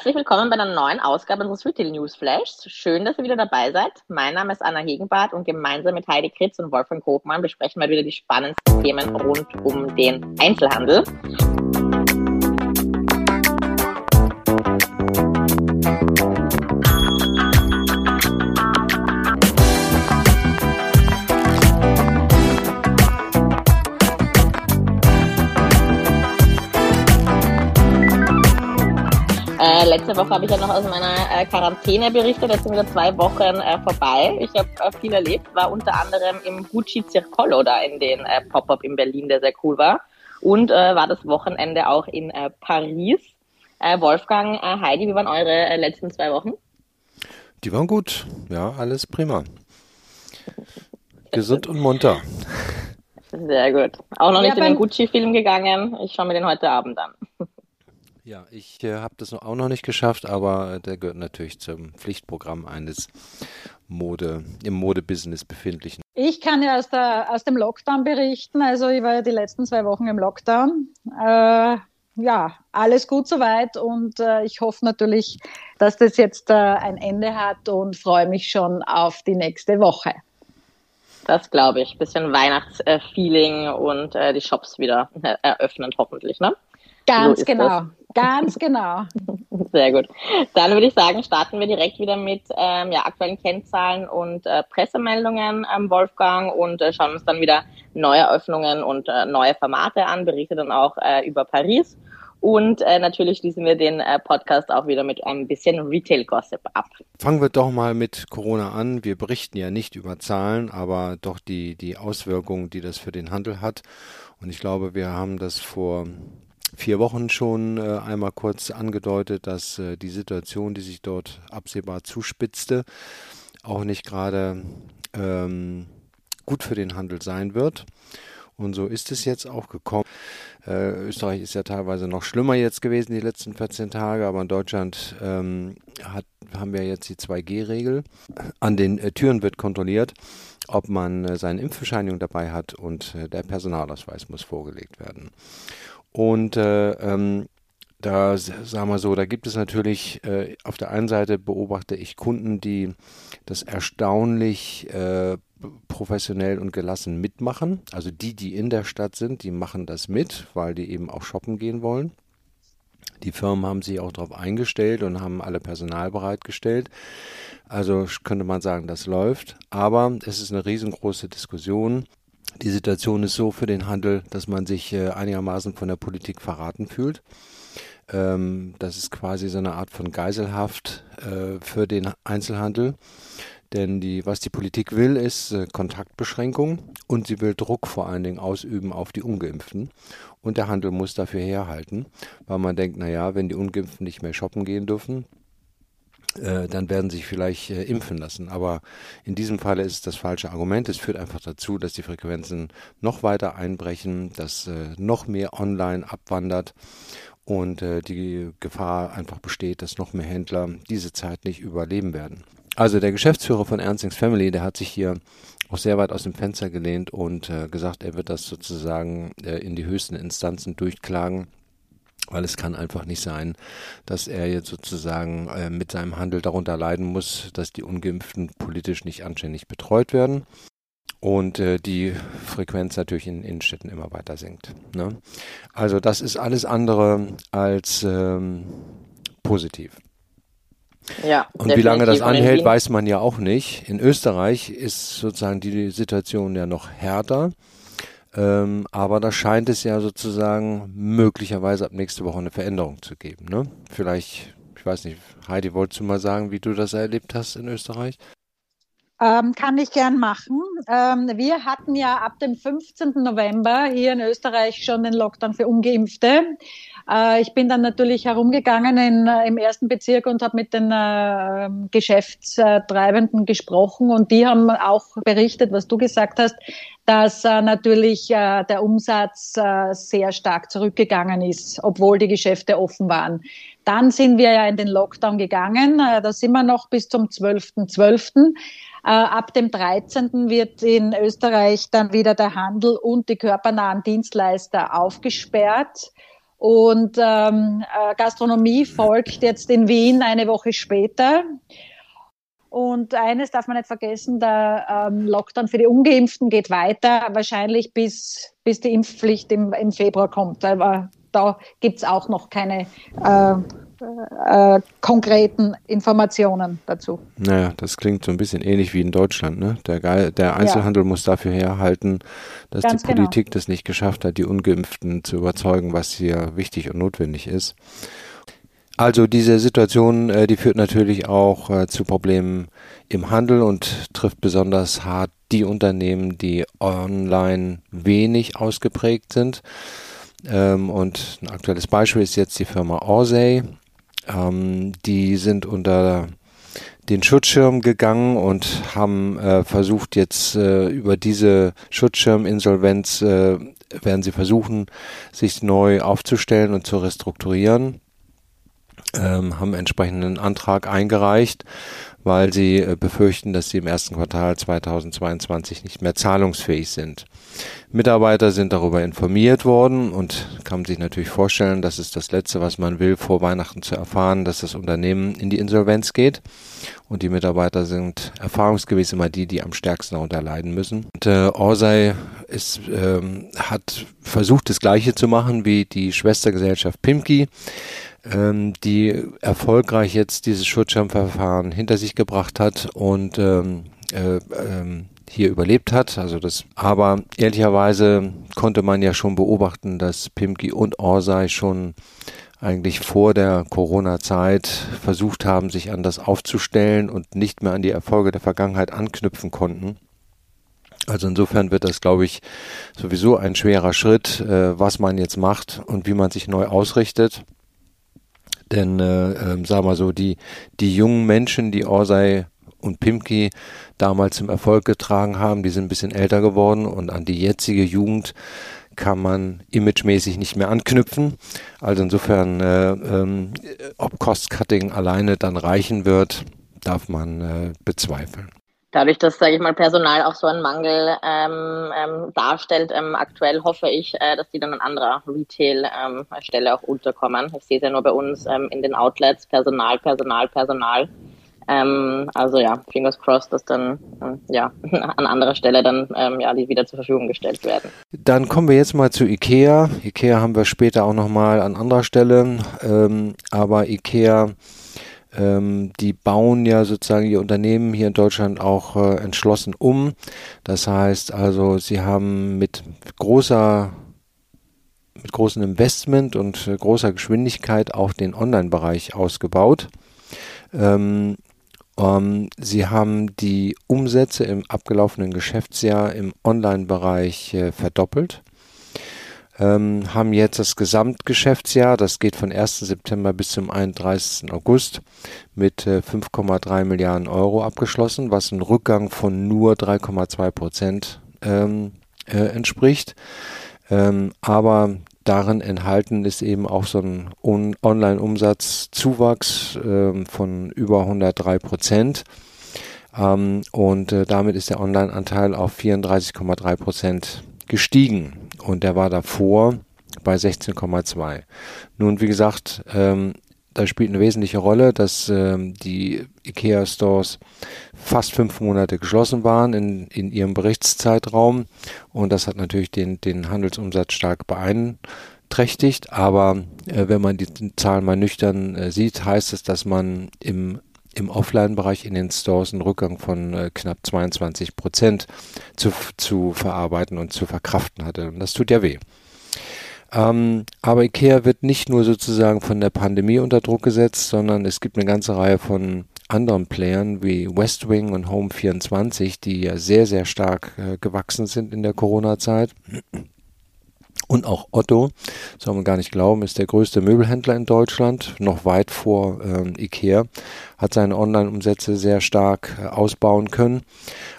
Herzlich willkommen bei einer neuen Ausgabe unseres Retail News Flashs. Schön, dass ihr wieder dabei seid. Mein Name ist Anna Hegenbart und gemeinsam mit Heidi Kritz und Wolfgang Kopmann besprechen wir wieder die spannendsten Themen rund um den Einzelhandel. Äh, letzte Woche habe ich ja noch aus meiner äh, Quarantäne berichtet. Jetzt sind wieder zwei Wochen äh, vorbei. Ich habe äh, viel erlebt, war unter anderem im Gucci Circolo da in den äh, Pop-Up in Berlin, der sehr cool war. Und äh, war das Wochenende auch in Paris. Wolfgang, Heidi, wie waren eure letzten zwei Wochen? Die waren gut. Ja, alles prima. Gesund und munter. Sehr gut. Auch noch nicht ja, in den Gucci-Film gegangen. Ich schaue mir den heute Abend an. Ja, ich äh, habe das auch noch nicht geschafft, aber der gehört natürlich zum Pflichtprogramm eines Mode, im Modebusiness befindlichen. Ich kann ja aus, der, aus dem Lockdown berichten. Also ich war ja die letzten zwei Wochen im Lockdown. Äh, ja, alles gut soweit und äh, ich hoffe natürlich, dass das jetzt äh, ein Ende hat und freue mich schon auf die nächste Woche. Das glaube ich. Bisschen Weihnachtsfeeling und äh, die Shops wieder äh, eröffnen hoffentlich, ne? Ganz so genau, das. ganz genau. Sehr gut. Dann würde ich sagen, starten wir direkt wieder mit ähm, ja, aktuellen Kennzahlen und äh, Pressemeldungen, ähm, Wolfgang, und äh, schauen uns dann wieder neue Öffnungen und äh, neue Formate an, berichte dann auch äh, über Paris. Und äh, natürlich schließen wir den äh, Podcast auch wieder mit ein bisschen Retail-Gossip ab. Fangen wir doch mal mit Corona an. Wir berichten ja nicht über Zahlen, aber doch die, die Auswirkungen, die das für den Handel hat. Und ich glaube, wir haben das vor vier Wochen schon äh, einmal kurz angedeutet, dass äh, die Situation, die sich dort absehbar zuspitzte, auch nicht gerade ähm, gut für den Handel sein wird. Und so ist es jetzt auch gekommen. Äh, Österreich ist ja teilweise noch schlimmer jetzt gewesen die letzten 14 Tage, aber in Deutschland ähm, hat, haben wir jetzt die 2G-Regel. An den äh, Türen wird kontrolliert, ob man äh, seine Impfbescheinigung dabei hat und äh, der Personalausweis muss vorgelegt werden. Und äh, ähm, da sagen wir so, da gibt es natürlich äh, auf der einen Seite beobachte ich Kunden, die das erstaunlich äh, professionell und gelassen mitmachen. Also die, die in der Stadt sind, die machen das mit, weil die eben auch shoppen gehen wollen. Die Firmen haben sich auch darauf eingestellt und haben alle Personal bereitgestellt. Also könnte man sagen, das läuft. Aber es ist eine riesengroße Diskussion die Situation ist so für den Handel, dass man sich äh, einigermaßen von der Politik verraten fühlt. Ähm, das ist quasi so eine Art von Geiselhaft äh, für den Einzelhandel. Denn die, was die Politik will, ist äh, Kontaktbeschränkung und sie will Druck vor allen Dingen ausüben auf die Ungeimpften. Und der Handel muss dafür herhalten, weil man denkt, naja, wenn die Ungeimpften nicht mehr shoppen gehen dürfen, äh, dann werden sich vielleicht äh, impfen lassen. Aber in diesem Falle ist es das falsche Argument. Es führt einfach dazu, dass die Frequenzen noch weiter einbrechen, dass äh, noch mehr online abwandert und äh, die Gefahr einfach besteht, dass noch mehr Händler diese Zeit nicht überleben werden. Also der Geschäftsführer von Ernstings Family, der hat sich hier auch sehr weit aus dem Fenster gelehnt und äh, gesagt, er wird das sozusagen in die höchsten Instanzen durchklagen weil es kann einfach nicht sein, dass er jetzt sozusagen äh, mit seinem Handel darunter leiden muss, dass die Ungeimpften politisch nicht anständig betreut werden und äh, die Frequenz natürlich in Innenstädten immer weiter sinkt. Ne? Also das ist alles andere als ähm, positiv. Ja, und wie lange das anhält, weiß man ja auch nicht. In Österreich ist sozusagen die Situation ja noch härter. Ähm, aber da scheint es ja sozusagen möglicherweise ab nächste Woche eine Veränderung zu geben. Ne? Vielleicht, ich weiß nicht, Heidi, wolltest du mal sagen, wie du das erlebt hast in Österreich? Ähm, kann ich gern machen. Ähm, wir hatten ja ab dem 15. November hier in Österreich schon den Lockdown für Ungeimpfte. Äh, ich bin dann natürlich herumgegangen in, äh, im ersten Bezirk und habe mit den äh, Geschäftstreibenden gesprochen und die haben auch berichtet, was du gesagt hast, dass äh, natürlich äh, der Umsatz äh, sehr stark zurückgegangen ist, obwohl die Geschäfte offen waren. Dann sind wir ja in den Lockdown gegangen. Äh, da sind wir noch bis zum 12.12. .12. Äh, ab dem 13. wird in Österreich dann wieder der Handel und die körpernahen Dienstleister aufgesperrt. Und ähm, äh, Gastronomie folgt jetzt in Wien eine Woche später. Und eines darf man nicht vergessen, der ähm, Lockdown für die Ungeimpften geht weiter, wahrscheinlich bis, bis die Impfpflicht im, im Februar kommt. Aber da gibt's auch noch keine äh, äh, konkreten Informationen dazu. Naja, das klingt so ein bisschen ähnlich wie in Deutschland. Ne? Der, der Einzelhandel ja. muss dafür herhalten, dass Ganz die. Politik genau. das nicht geschafft hat, die Ungeimpften zu überzeugen, was hier wichtig und notwendig ist. Also diese Situation, äh, die führt natürlich auch äh, zu Problemen im Handel und trifft besonders hart die Unternehmen, die online wenig ausgeprägt sind. Ähm, und ein aktuelles Beispiel ist jetzt die Firma Orsay. Ähm, die sind unter den Schutzschirm gegangen und haben äh, versucht jetzt über diese Schutzschirminsolvenz werden sie versuchen, sich neu aufzustellen und zu restrukturieren ähm, haben entsprechenden Antrag eingereicht, weil sie äh, befürchten, dass sie im ersten Quartal 2022 nicht mehr zahlungsfähig sind. Mitarbeiter sind darüber informiert worden und kann sich natürlich vorstellen, das ist das Letzte, was man will, vor Weihnachten zu erfahren, dass das Unternehmen in die Insolvenz geht. Und die Mitarbeiter sind erfahrungsgemäß immer die, die am stärksten darunter leiden müssen. Und äh, Orsay ist, ähm, hat versucht, das Gleiche zu machen wie die Schwestergesellschaft Pimki ähm, die erfolgreich jetzt dieses Schutzschirmverfahren hinter sich gebracht hat und ähm, äh, ähm, hier überlebt hat. Also das, aber ehrlicherweise konnte man ja schon beobachten, dass Pimki und Orsay schon eigentlich vor der Corona-Zeit versucht haben, sich anders aufzustellen und nicht mehr an die Erfolge der Vergangenheit anknüpfen konnten. Also insofern wird das, glaube ich, sowieso ein schwerer Schritt, äh, was man jetzt macht und wie man sich neu ausrichtet. Denn, äh, äh, sag mal so, die, die jungen Menschen, die Orsay und Pimki damals zum Erfolg getragen haben, die sind ein bisschen älter geworden und an die jetzige Jugend kann man imagemäßig nicht mehr anknüpfen. Also insofern, äh, ähm, ob Cost-Cutting alleine dann reichen wird, darf man äh, bezweifeln dadurch, dass, sage ich mal, Personal auch so einen Mangel ähm, ähm, darstellt, ähm, aktuell hoffe ich, äh, dass die dann an anderer Retail-Stelle ähm, auch unterkommen. Ich sehe es ja nur bei uns ähm, in den Outlets, Personal, Personal, Personal. Ähm, also ja, fingers crossed, dass dann ähm, ja an anderer Stelle dann ja die wieder zur Verfügung gestellt werden. Dann kommen wir jetzt mal zu Ikea. Ikea haben wir später auch nochmal an anderer Stelle, aber Ikea ähm, die bauen ja sozusagen ihr Unternehmen hier in Deutschland auch äh, entschlossen um. Das heißt also, sie haben mit großer mit großem Investment und äh, großer Geschwindigkeit auch den Online-Bereich ausgebaut. Ähm, ähm, sie haben die Umsätze im abgelaufenen Geschäftsjahr im Online-Bereich äh, verdoppelt ähm, haben jetzt das Gesamtgeschäftsjahr, das geht von 1. September bis zum 31. August, mit äh, 5,3 Milliarden Euro abgeschlossen, was ein Rückgang von nur 3,2 Prozent ähm, äh, entspricht. Ähm, aber darin enthalten ist eben auch so ein Online-Umsatzzuwachs äh, von über 103 Prozent. Ähm, und äh, damit ist der Online-Anteil auf 34,3 Prozent gestiegen und der war davor bei 16,2. Nun, wie gesagt, ähm, da spielt eine wesentliche Rolle, dass ähm, die IKEA-Stores fast fünf Monate geschlossen waren in, in ihrem Berichtszeitraum und das hat natürlich den, den Handelsumsatz stark beeinträchtigt. Aber äh, wenn man die Zahlen mal nüchtern äh, sieht, heißt es, dass man im im Offline-Bereich in den Stores einen Rückgang von äh, knapp 22 Prozent zu, zu verarbeiten und zu verkraften hatte. Und das tut ja weh. Ähm, aber IKEA wird nicht nur sozusagen von der Pandemie unter Druck gesetzt, sondern es gibt eine ganze Reihe von anderen Playern wie Westwing und Home24, die ja sehr, sehr stark äh, gewachsen sind in der Corona-Zeit. Und auch Otto, soll man gar nicht glauben, ist der größte Möbelhändler in Deutschland, noch weit vor ähm, Ikea, hat seine Online-Umsätze sehr stark äh, ausbauen können.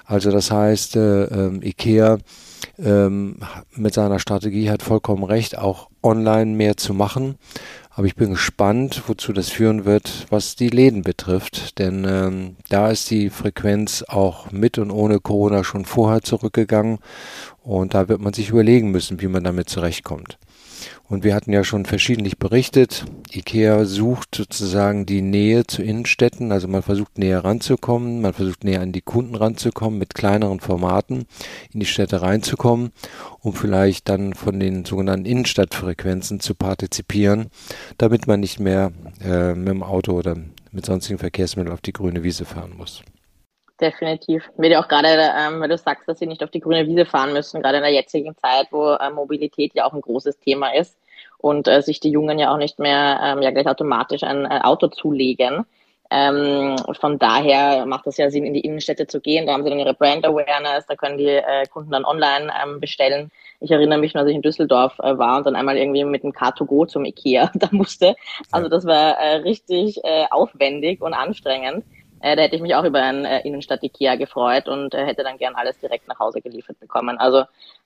Also das heißt, äh, äh, Ikea ähm, mit seiner Strategie hat vollkommen recht, auch online mehr zu machen. Aber ich bin gespannt, wozu das führen wird, was die Läden betrifft. Denn ähm, da ist die Frequenz auch mit und ohne Corona schon vorher zurückgegangen. Und da wird man sich überlegen müssen, wie man damit zurechtkommt. Und wir hatten ja schon verschiedentlich berichtet, IKEA sucht sozusagen die Nähe zu Innenstädten, also man versucht näher ranzukommen, man versucht näher an die Kunden ranzukommen, mit kleineren Formaten in die Städte reinzukommen, um vielleicht dann von den sogenannten Innenstadtfrequenzen zu partizipieren, damit man nicht mehr äh, mit dem Auto oder mit sonstigen Verkehrsmitteln auf die grüne Wiese fahren muss. Definitiv. Wird ja auch gerade, ähm, weil du sagst, dass sie nicht auf die grüne Wiese fahren müssen, gerade in der jetzigen Zeit, wo äh, Mobilität ja auch ein großes Thema ist und äh, sich die Jungen ja auch nicht mehr ähm, ja gleich automatisch ein äh, Auto zulegen. Ähm, von daher macht es ja Sinn, in die Innenstädte zu gehen. Da haben sie dann ihre Brand Awareness, da können die äh, Kunden dann online ähm, bestellen. Ich erinnere mich, als ich in Düsseldorf äh, war und dann einmal irgendwie mit dem Car2Go zum Ikea da musste. Also das war äh, richtig äh, aufwendig und anstrengend. Äh, da hätte ich mich auch über ein äh, Innenstadt-Ikea gefreut und äh, hätte dann gern alles direkt nach Hause geliefert bekommen. Also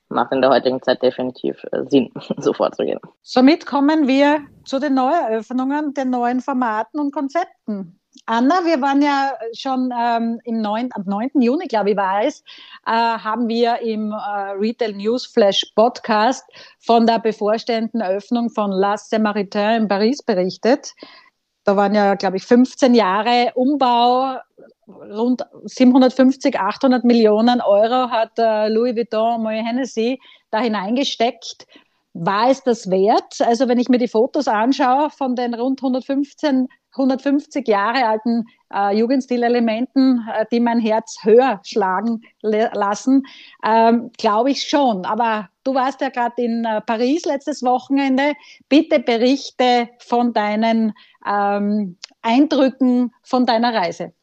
macht in der heutigen Zeit definitiv äh, Sinn, so vorzugehen. Somit kommen wir zu den Neueröffnungen, den neuen Formaten und Konzepten. Anna, wir waren ja schon ähm, im 9, am 9. Juni, glaube ich, war es, äh, haben wir im äh, Retail News Flash Podcast von der bevorstehenden Eröffnung von La Samaritain in Paris berichtet. Da waren ja, glaube ich, 15 Jahre Umbau, rund 750, 800 Millionen Euro hat äh, Louis Vuitton Moet Hennessy da hineingesteckt. War es das wert? Also wenn ich mir die Fotos anschaue von den rund 115, 150 Jahre alten äh, Jugendstilelementen, äh, die mein Herz höher schlagen lassen, ähm, glaube ich schon. Aber du warst ja gerade in äh, Paris letztes Wochenende. Bitte berichte von deinen ähm, Eindrücken von deiner Reise.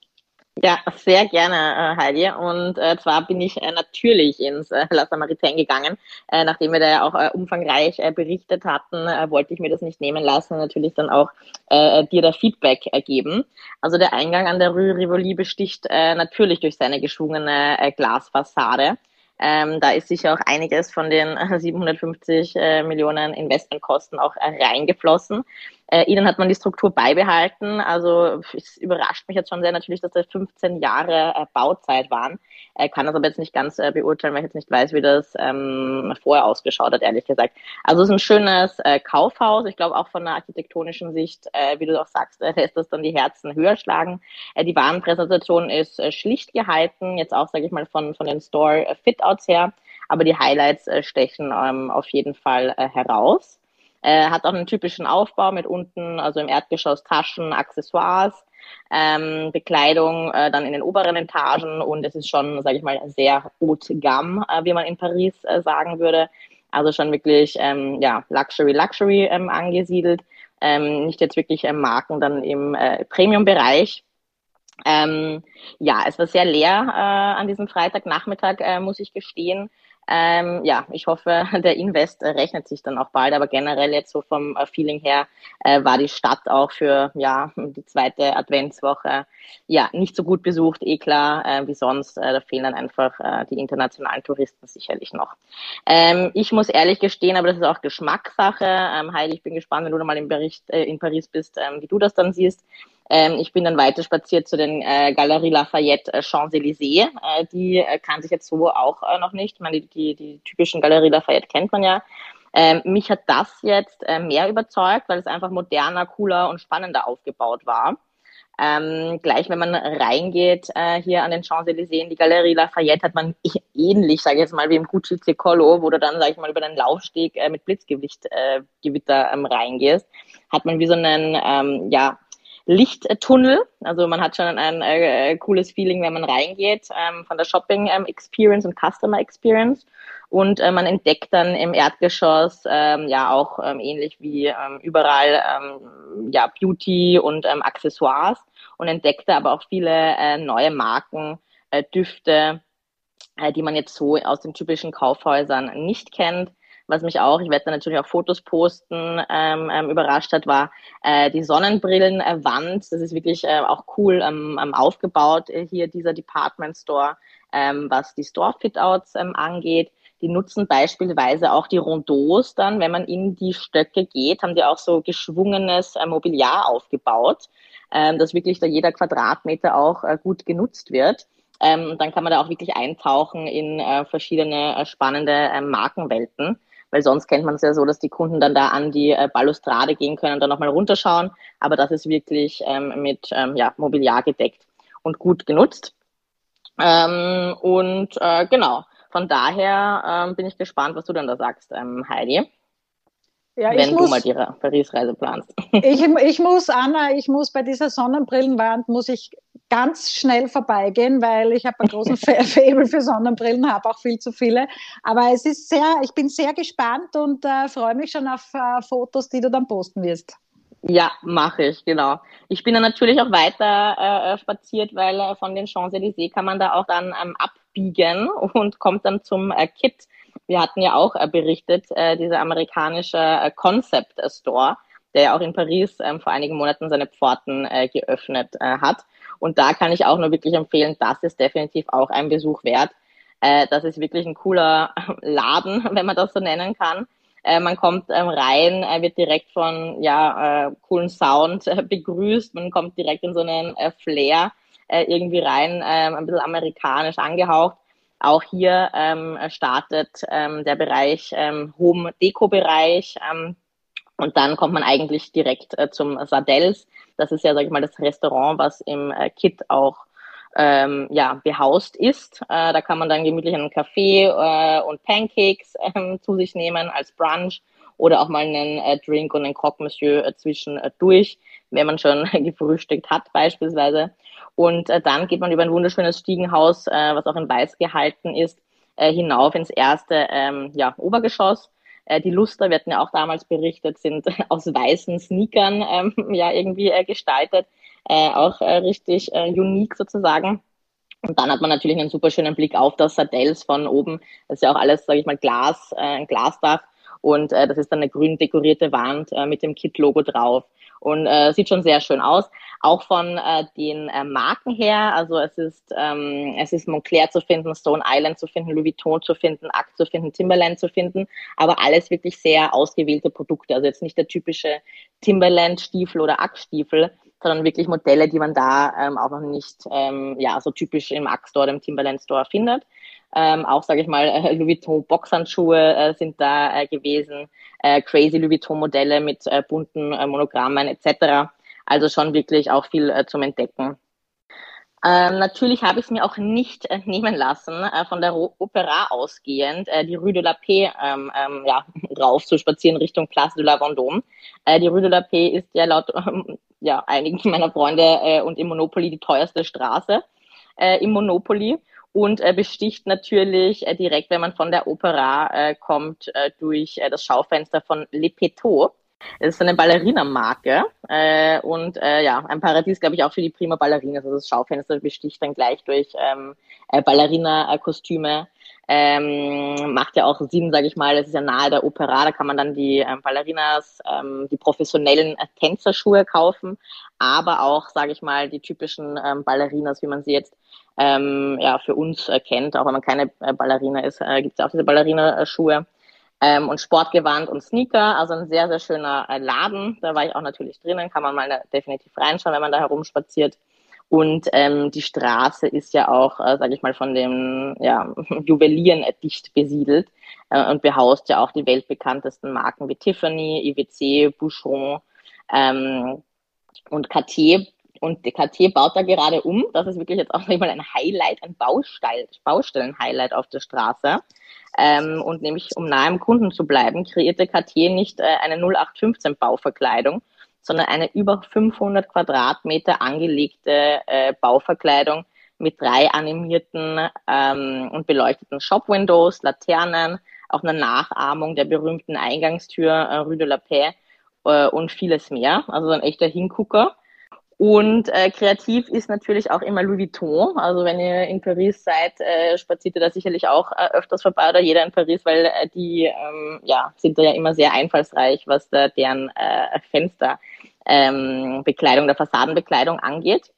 Ja, sehr gerne, äh, Heidi. Und äh, zwar bin ich äh, natürlich ins äh, La Samaritaine gegangen. Äh, nachdem wir da ja auch äh, umfangreich äh, berichtet hatten, äh, wollte ich mir das nicht nehmen lassen, natürlich dann auch äh, dir da Feedback äh, geben. Also der Eingang an der Rue Rivoli besticht äh, natürlich durch seine geschwungene äh, Glasfassade. Ähm, da ist sicher auch einiges von den 750 äh, Millionen Investmentkosten auch äh, reingeflossen. Äh, ihnen hat man die Struktur beibehalten. Also es überrascht mich jetzt schon sehr natürlich, dass das 15 Jahre äh, Bauzeit waren. Äh, kann das aber jetzt nicht ganz äh, beurteilen, weil ich jetzt nicht weiß, wie das ähm, vorher ausgeschaut hat, ehrlich gesagt. Also es ist ein schönes äh, Kaufhaus. Ich glaube auch von der architektonischen Sicht, äh, wie du auch sagst, lässt das dann die Herzen höher schlagen. Äh, die Warenpräsentation ist äh, schlicht gehalten, jetzt auch, sage ich mal, von, von den Store-Fitouts her. Aber die Highlights äh, stechen ähm, auf jeden Fall äh, heraus. Äh, hat auch einen typischen Aufbau mit unten, also im Erdgeschoss Taschen, Accessoires, ähm, Bekleidung äh, dann in den oberen Etagen und es ist schon, sage ich mal, sehr haute gamme, äh, wie man in Paris äh, sagen würde. Also schon wirklich ähm, ja, Luxury, Luxury ähm, angesiedelt. Ähm, nicht jetzt wirklich ähm, Marken dann im äh, Premium-Bereich. Ähm, ja, es war sehr leer äh, an diesem Freitagnachmittag, muss ich gestehen. Ähm, ja, ich hoffe, der Invest rechnet sich dann auch bald, aber generell jetzt so vom äh, Feeling her äh, war die Stadt auch für ja die zweite Adventswoche ja nicht so gut besucht, eh klar, äh, wie sonst. Äh, da fehlen dann einfach äh, die internationalen Touristen sicherlich noch. Ähm, ich muss ehrlich gestehen, aber das ist auch Geschmackssache. Ähm, Heidi, ich bin gespannt, wenn du mal im Bericht äh, in Paris bist, ähm, wie du das dann siehst. Ähm, ich bin dann weiter spaziert zu den äh, Galerie Lafayette äh, Champs-Élysées. Äh, die äh, kann sich jetzt so auch äh, noch nicht. Ich meine, die, die, die typischen Galerie Lafayette kennt man ja. Ähm, mich hat das jetzt äh, mehr überzeugt, weil es einfach moderner, cooler und spannender aufgebaut war. Ähm, gleich, wenn man reingeht äh, hier an den Champs-Élysées in die Galerie Lafayette, hat man ähnlich, sage ich jetzt mal, wie im Gucci Cicolo, wo du dann, sage ich mal, über den Laufsteg äh, mit Blitzgewicht äh, Gewitter ähm, reingehst, hat man wie so einen, ähm, ja, Lichttunnel. Also man hat schon ein äh, cooles Feeling, wenn man reingeht ähm, von der Shopping ähm, Experience und Customer Experience. Und äh, man entdeckt dann im Erdgeschoss ähm, ja auch ähm, ähnlich wie ähm, überall ähm, ja Beauty und ähm, Accessoires und entdeckte aber auch viele äh, neue Marken, äh, Düfte, äh, die man jetzt so aus den typischen Kaufhäusern nicht kennt. Was mich auch, ich werde da natürlich auch Fotos posten, ähm, ähm, überrascht hat, war äh, die Sonnenbrillenwand. Das ist wirklich äh, auch cool ähm, ähm, aufgebaut, äh, hier dieser Department Store, ähm, was die Store-Fitouts ähm, angeht. Die nutzen beispielsweise auch die Rondeaus dann, wenn man in die Stöcke geht, haben die auch so geschwungenes äh, Mobiliar aufgebaut, ähm, dass wirklich da jeder Quadratmeter auch äh, gut genutzt wird. Ähm, dann kann man da auch wirklich eintauchen in äh, verschiedene äh, spannende äh, Markenwelten, weil sonst kennt man es ja so, dass die Kunden dann da an die äh, Balustrade gehen können und dann nochmal runterschauen. Aber das ist wirklich ähm, mit ähm, ja, Mobiliar gedeckt und gut genutzt. Ähm, und äh, genau, von daher ähm, bin ich gespannt, was du dann da sagst, ähm, Heidi. Ja, wenn du muss, mal die Paris-Reise planst. Ich, ich muss, Anna, ich muss bei dieser Sonnenbrillenwand, muss ich ganz schnell vorbeigehen, weil ich habe einen großen Faible für Sonnenbrillen, habe auch viel zu viele. Aber es ist sehr, ich bin sehr gespannt und äh, freue mich schon auf äh, Fotos, die du dann posten wirst. Ja, mache ich, genau. Ich bin dann natürlich auch weiter äh, spaziert, weil äh, von den Champs-Élysées kann man da auch dann ähm, abbiegen und kommt dann zum äh, Kit. Wir hatten ja auch äh, berichtet, äh, dieser amerikanische äh, Concept Store, der ja auch in Paris ähm, vor einigen Monaten seine Pforten geöffnet hat. Und da kann ich auch nur wirklich empfehlen, das ist definitiv auch ein Besuch wert. Das ist wirklich ein cooler Laden, wenn man das so nennen kann. Man kommt ähm, rein, wird direkt von ja coolen Sound begrüßt. Man kommt direkt in so einen Flair irgendwie rein, äh, ein bisschen amerikanisch angehaucht. Auch hier ähm, startet ähm, der Bereich ähm, Home Deko Bereich. Ähm, und dann kommt man eigentlich direkt äh, zum Sardells. Das ist ja, sag ich mal, das Restaurant, was im äh, Kit auch ähm, ja, behaust ist. Äh, da kann man dann gemütlich einen Kaffee äh, und Pancakes äh, zu sich nehmen als Brunch oder auch mal einen äh, Drink und einen Croque Monsieur äh, zwischendurch, wenn man schon gefrühstückt hat beispielsweise. Und äh, dann geht man über ein wunderschönes Stiegenhaus, äh, was auch in Weiß gehalten ist, äh, hinauf ins erste ähm, ja, Obergeschoss. Äh, die Luster, wir hatten ja auch damals berichtet, sind aus weißen Sneakern ähm, ja irgendwie äh, gestaltet äh, auch äh, richtig äh, unique sozusagen. Und dann hat man natürlich einen super schönen Blick auf das Sardells von oben. Das ist ja auch alles, sage ich mal, Glas, äh, ein Glasdach. Und äh, das ist dann eine grün dekorierte Wand äh, mit dem Kit-Logo drauf. Und äh, sieht schon sehr schön aus. Auch von äh, den äh, Marken her. Also es ist, ähm, es ist Montclair zu finden, Stone Island zu finden, Louis Vuitton zu finden, Act zu finden, Timberland zu finden. Aber alles wirklich sehr ausgewählte Produkte. Also jetzt nicht der typische Timberland-Stiefel oder Act-Stiefel, sondern wirklich Modelle, die man da ähm, auch noch nicht ähm, ja, so typisch im Axe Store, im Timberland Store findet. Ähm, auch, sage ich mal, äh, Louis Vuitton Boxhandschuhe äh, sind da äh, gewesen, äh, crazy Louis Vuitton Modelle mit äh, bunten äh, Monogrammen etc. Also schon wirklich auch viel äh, zum Entdecken. Ähm, natürlich habe ich es mir auch nicht äh, nehmen lassen, äh, von der Opera ausgehend, äh, die Rue de la Paix ähm, ähm, ja, rauf zu spazieren Richtung Place de la Vendôme. Äh, die Rue de la Paix ist ja laut ähm, ja, einigen meiner Freunde äh, und im Monopoly die teuerste Straße äh, im Monopoly und äh, besticht natürlich äh, direkt, wenn man von der Opera äh, kommt, äh, durch äh, das Schaufenster von Le Petot. Es ist eine Ballerina-Marke äh, und äh, ja, ein Paradies, glaube ich, auch für die Prima Ballerinas. Also das Schaufenster besticht dann gleich durch ähm, äh, Ballerina-Kostüme. Ähm, macht ja auch Sinn, sage ich mal, es ist ja nahe der Opera, da kann man dann die ähm, Ballerinas, ähm, die professionellen äh, Tänzerschuhe kaufen, aber auch, sage ich mal, die typischen ähm, Ballerinas, wie man sie jetzt ähm, ja, für uns äh, kennt, auch wenn man keine äh, Ballerina ist, äh, gibt es ja auch diese Ballerina-Schuhe ähm, und Sportgewand und Sneaker. Also ein sehr, sehr schöner äh, Laden. Da war ich auch natürlich drinnen, kann man mal ne, definitiv reinschauen, wenn man da herumspaziert. Und ähm, die Straße ist ja auch, äh, sage ich mal, von den ja, Juwelieren dicht besiedelt äh, und behaust ja auch die weltbekanntesten Marken wie Tiffany, IWC, Boucheron ähm, und Cartier. Und die Cartier baut da gerade um. Das ist wirklich jetzt auch mal ein Highlight, ein Baustell, Baustellen-Highlight auf der Straße. Ähm, und nämlich, um nahe am Kunden zu bleiben, kreierte Cartier nicht äh, eine 0815 Bauverkleidung, sondern eine über 500 Quadratmeter angelegte äh, Bauverkleidung mit drei animierten ähm, und beleuchteten Shop-Windows, Laternen, auch eine Nachahmung der berühmten Eingangstür äh, Rue de la Paix äh, und vieles mehr. Also ein echter Hingucker. Und äh, kreativ ist natürlich auch immer Louis Vuitton. Also wenn ihr in Paris seid, äh, spaziert ihr da sicherlich auch äh, öfters vorbei oder jeder in Paris, weil äh, die ähm, ja, sind da ja immer sehr einfallsreich, was da deren äh, Fensterbekleidung, ähm, der Fassadenbekleidung angeht.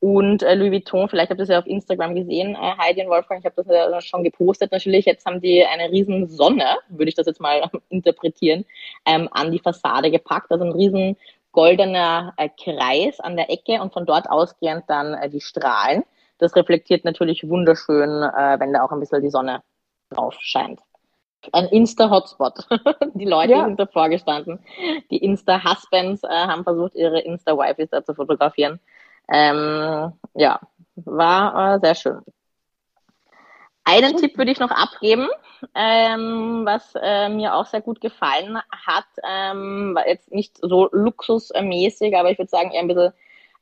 Und äh, Louis Vuitton, vielleicht habt ihr es ja auf Instagram gesehen, äh, Heidi und Wolfgang, ich habe das ja schon gepostet natürlich. Jetzt haben die eine riesen Sonne, würde ich das jetzt mal interpretieren, ähm, an die Fassade gepackt. Also ein riesen goldener äh, Kreis an der Ecke und von dort ausgehend dann äh, die Strahlen. das reflektiert natürlich wunderschön, äh, wenn da auch ein bisschen die Sonne drauf scheint. Ein Insta-Hotspot. die Leute ja. sind davor gestanden. Die Insta-Husbands haben versucht, ihre Insta-Wifes da zu fotografieren. Ähm, ja, war sehr schön. Einen Tipp würde ich noch abgeben, ähm, was äh, mir auch sehr gut gefallen hat. Ähm, war jetzt nicht so luxusmäßig, aber ich würde sagen eher ein bisschen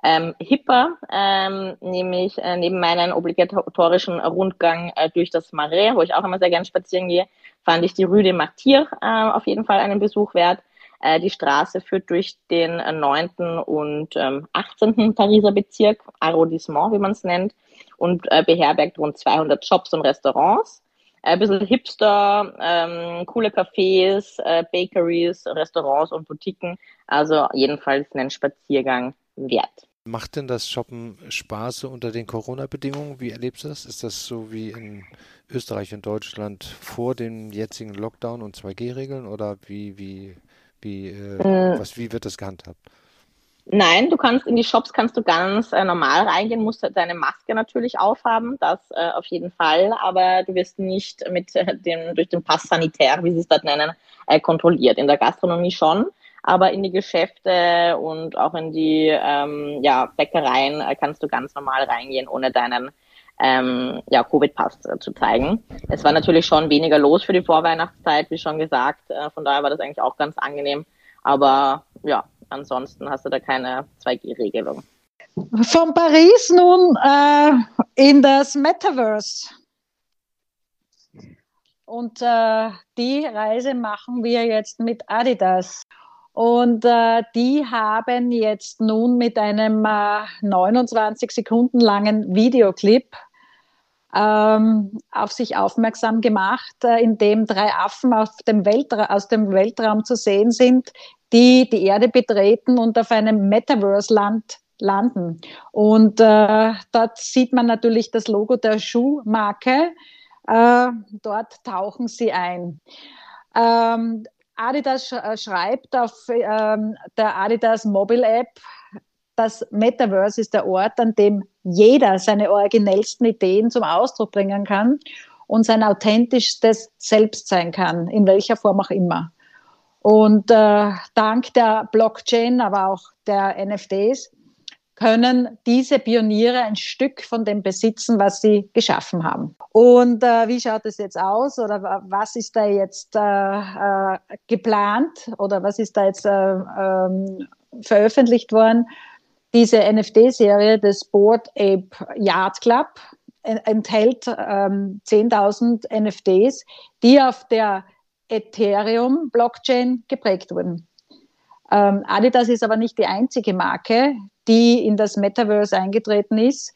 ähm, hipper, ähm, nämlich äh, neben meinem obligatorischen Rundgang äh, durch das Marais, wo ich auch immer sehr gerne spazieren gehe, fand ich die Rue de Martyr äh, auf jeden Fall einen Besuch wert. Äh, die Straße führt durch den äh, 9. und ähm, 18. Pariser Bezirk, Arrondissement, wie man es nennt, und äh, beherbergt rund 200 Shops und Restaurants. Ein bisschen Hipster, ähm, coole Cafés, äh, Bakeries, Restaurants und Boutiquen. Also jedenfalls einen Spaziergang wert. Macht denn das Shoppen Spaß unter den Corona-Bedingungen? Wie erlebst du das? Ist das so wie in Österreich und Deutschland vor dem jetzigen Lockdown und 2G-Regeln oder wie, wie, wie, äh, äh, was, wie wird das gehandhabt? Nein, du kannst in die Shops kannst du ganz äh, normal reingehen, musst deine Maske natürlich aufhaben, das äh, auf jeden Fall, aber du wirst nicht mit äh, dem durch den Pass sanitär, wie sie es dort nennen, äh, kontrolliert. In der Gastronomie schon aber in die Geschäfte und auch in die ähm, ja, Bäckereien äh, kannst du ganz normal reingehen, ohne deinen ähm, ja, Covid-Pass äh, zu zeigen. Es war natürlich schon weniger los für die Vorweihnachtszeit, wie schon gesagt. Äh, von daher war das eigentlich auch ganz angenehm. Aber ja, ansonsten hast du da keine 2G-Regelung. Von Paris nun äh, in das Metaverse. Und äh, die Reise machen wir jetzt mit Adidas. Und äh, die haben jetzt nun mit einem äh, 29 Sekunden langen Videoclip ähm, auf sich aufmerksam gemacht, äh, in dem drei Affen dem aus dem Weltraum zu sehen sind, die die Erde betreten und auf einem Metaverse-Land landen. Und äh, dort sieht man natürlich das Logo der Schuhmarke. Äh, dort tauchen sie ein. Ähm, Adidas äh, schreibt auf ähm, der Adidas Mobile App, das Metaverse ist der Ort, an dem jeder seine originellsten Ideen zum Ausdruck bringen kann und sein authentischstes Selbst sein kann, in welcher Form auch immer. Und äh, dank der Blockchain, aber auch der NFTs, können diese Pioniere ein Stück von dem besitzen, was sie geschaffen haben. Und äh, wie schaut es jetzt aus oder was ist da jetzt äh, äh, geplant oder was ist da jetzt äh, ähm, veröffentlicht worden? Diese NFT-Serie des Board Ape Yard Club enthält ähm, 10.000 NFTs, die auf der Ethereum-Blockchain geprägt wurden. Ähm, Adidas ist aber nicht die einzige Marke, die in das Metaverse eingetreten ist.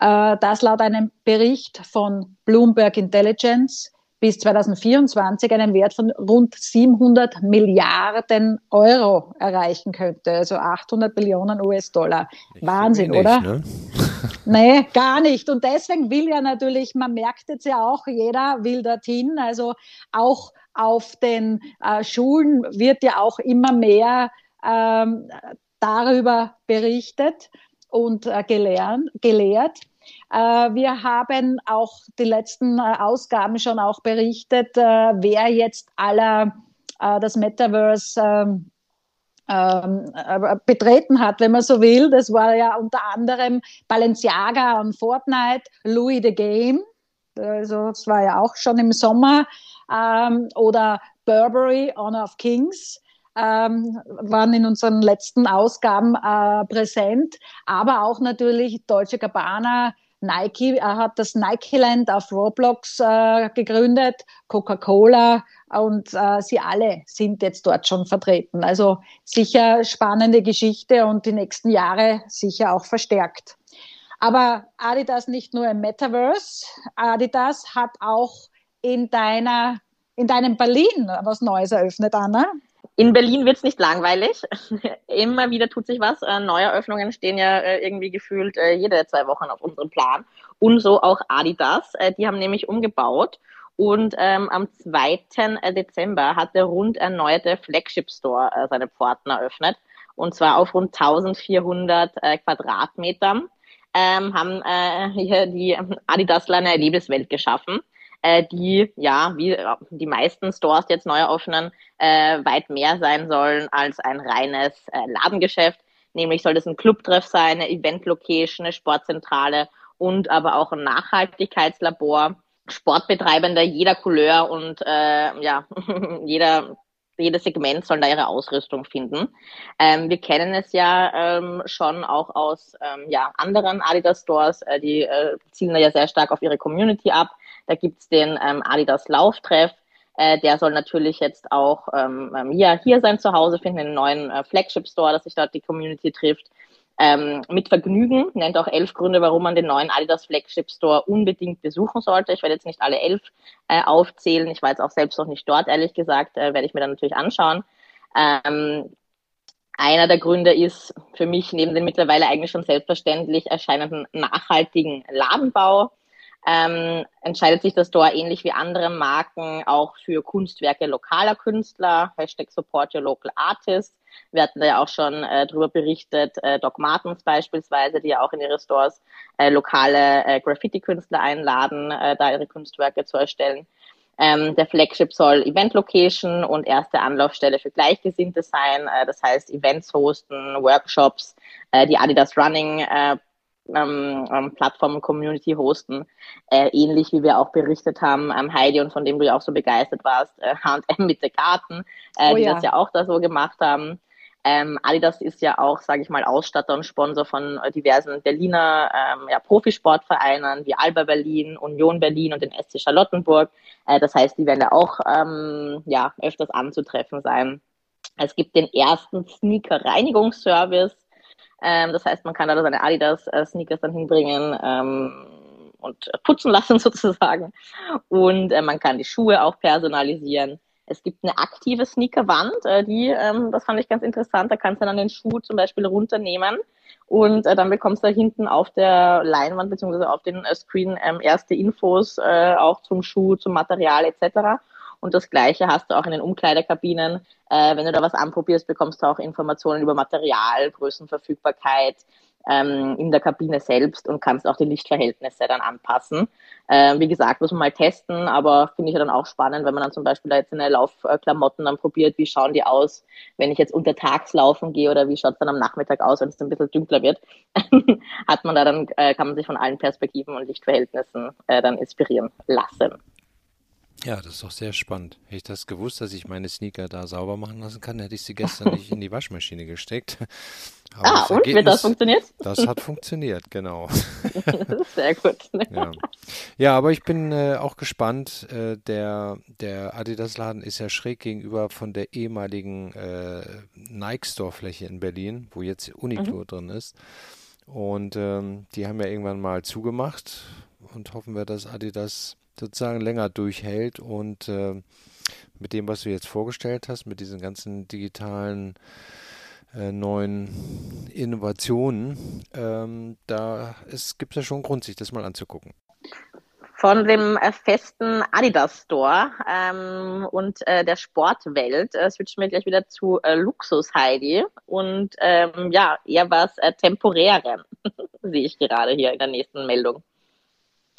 Äh, das laut einem Bericht von Bloomberg Intelligence bis 2024 einen Wert von rund 700 Milliarden Euro erreichen könnte, also 800 Billionen US-Dollar. Wahnsinn, oder? Ne? nee, gar nicht. Und deswegen will ja natürlich, man merkt jetzt ja auch, jeder will dorthin. Also auch auf den äh, Schulen wird ja auch immer mehr ähm, darüber berichtet und äh, gelernt, gelehrt. Äh, wir haben auch die letzten äh, Ausgaben schon auch berichtet, äh, wer jetzt aller das Metaverse ähm, ähm, äh, betreten hat, wenn man so will. Das war ja unter anderem Balenciaga und Fortnite, Louis the Game, also das war ja auch schon im Sommer, ähm, oder Burberry, Honor of Kings ähm, waren in unseren letzten Ausgaben äh, präsent, aber auch natürlich Deutsche Gabbana, Nike er hat das Nike Land auf Roblox äh, gegründet, Coca-Cola und äh, sie alle sind jetzt dort schon vertreten. Also sicher spannende Geschichte und die nächsten Jahre sicher auch verstärkt. Aber Adidas nicht nur im Metaverse, Adidas hat auch in deiner in deinem Berlin was Neues eröffnet, Anna. In Berlin wird es nicht langweilig. Immer wieder tut sich was. Äh, Neueröffnungen stehen ja äh, irgendwie gefühlt äh, jede zwei Wochen auf unserem Plan. Und so auch Adidas. Äh, die haben nämlich umgebaut. Und ähm, am 2. Äh, Dezember hat der rund erneuerte Flagship Store äh, seine Pforten eröffnet. Und zwar auf rund 1400 Quadratmetern. ähm, haben hier die Adidasler eine Erlebniswelt geschaffen, äh, die, ja, wie die meisten Stores, jetzt neu öffnen, äh, weit mehr sein sollen als ein reines äh, Ladengeschäft. Nämlich soll das ein Clubtreff sein, eine Event-Location, eine Sportzentrale und aber auch ein Nachhaltigkeitslabor. Sportbetreibende jeder Couleur und äh, ja, jeder jedes Segment soll da ihre Ausrüstung finden. Ähm, wir kennen es ja ähm, schon auch aus ähm, ja, anderen Adidas Stores, äh, die äh, zielen da ja sehr stark auf ihre Community ab. Da gibt's den ähm, Adidas Lauftreff, äh, der soll natürlich jetzt auch ähm, ähm, hier, hier sein Zuhause finden, in einem neuen äh, Flagship Store, dass sich dort die Community trifft ähm, mit Vergnügen, nennt auch elf Gründe, warum man den neuen Adidas Flagship Store unbedingt besuchen sollte. Ich werde jetzt nicht alle elf äh, aufzählen. Ich war jetzt auch selbst noch nicht dort, ehrlich gesagt, äh, werde ich mir dann natürlich anschauen. Ähm, einer der Gründe ist für mich neben dem mittlerweile eigentlich schon selbstverständlich erscheinenden nachhaltigen Ladenbau ähm, entscheidet sich das Store ähnlich wie andere Marken auch für Kunstwerke lokaler Künstler, Hashtag Support Your Local Artists. Wir hatten da ja auch schon äh, darüber berichtet, äh, Doc Martens beispielsweise, die ja auch in ihre Stores äh, lokale äh, Graffiti-Künstler einladen, äh, da ihre Kunstwerke zu erstellen. Ähm, der Flagship soll Event-Location und erste Anlaufstelle für Gleichgesinnte sein. Äh, das heißt, Events hosten, Workshops, äh, die Adidas Running äh, ähm, ähm, Plattformen Community hosten. Äh, ähnlich wie wir auch berichtet haben, ähm, Heidi und von dem du ja auch so begeistert warst, äh, H&M mit der Garten, äh, oh, die ja. das ja auch da so gemacht haben. Ähm, Adidas ist ja auch, sage ich mal, Ausstatter und Sponsor von äh, diversen Berliner ähm, ja, Profisportvereinen wie Alba Berlin, Union Berlin und den SC Charlottenburg. Äh, das heißt, die werden ja auch ähm, ja, öfters anzutreffen sein. Es gibt den ersten Sneaker-Reinigungsservice ähm, das heißt, man kann da seine Adidas-Sneakers äh, dann hinbringen ähm, und putzen lassen sozusagen. Und äh, man kann die Schuhe auch personalisieren. Es gibt eine aktive Sneakerwand, äh, die, ähm, das fand ich ganz interessant, da kannst du dann den Schuh zum Beispiel runternehmen und äh, dann bekommst du da hinten auf der Leinwand beziehungsweise auf den äh, Screen ähm, erste Infos äh, auch zum Schuh, zum Material etc. Und das Gleiche hast du auch in den Umkleidekabinen. Äh, wenn du da was anprobierst, bekommst du auch Informationen über Material, Größenverfügbarkeit ähm, in der Kabine selbst und kannst auch die Lichtverhältnisse dann anpassen. Äh, wie gesagt, muss man mal testen, aber finde ich ja dann auch spannend, wenn man dann zum Beispiel da jetzt in eine Laufklamotten dann probiert, wie schauen die aus, wenn ich jetzt untertags laufen gehe oder wie schaut es dann am Nachmittag aus, wenn es ein bisschen dunkler wird, hat man da dann, äh, kann man sich von allen Perspektiven und Lichtverhältnissen äh, dann inspirieren lassen. Ja, das ist doch sehr spannend. Hätte ich das gewusst, dass ich meine Sneaker da sauber machen lassen kann, hätte ich sie gestern nicht in die Waschmaschine gesteckt. Aber ah, und? Wird das funktioniert? Das hat funktioniert, genau. sehr gut. Ja. ja, aber ich bin äh, auch gespannt. Äh, der der Adidas-Laden ist ja schräg gegenüber von der ehemaligen äh, Nike-Store-Fläche in Berlin, wo jetzt Uniqlo mhm. drin ist. Und ähm, die haben ja irgendwann mal zugemacht und hoffen wir, dass Adidas sozusagen länger durchhält und äh, mit dem, was du jetzt vorgestellt hast, mit diesen ganzen digitalen äh, neuen Innovationen, ähm, da gibt es ja schon Grund, sich das mal anzugucken. Von dem äh, festen Adidas Store ähm, und äh, der Sportwelt äh, switchen wir gleich wieder zu äh, Luxus Heidi und ähm, ja, eher was äh, Temporären, sehe ich gerade hier in der nächsten Meldung.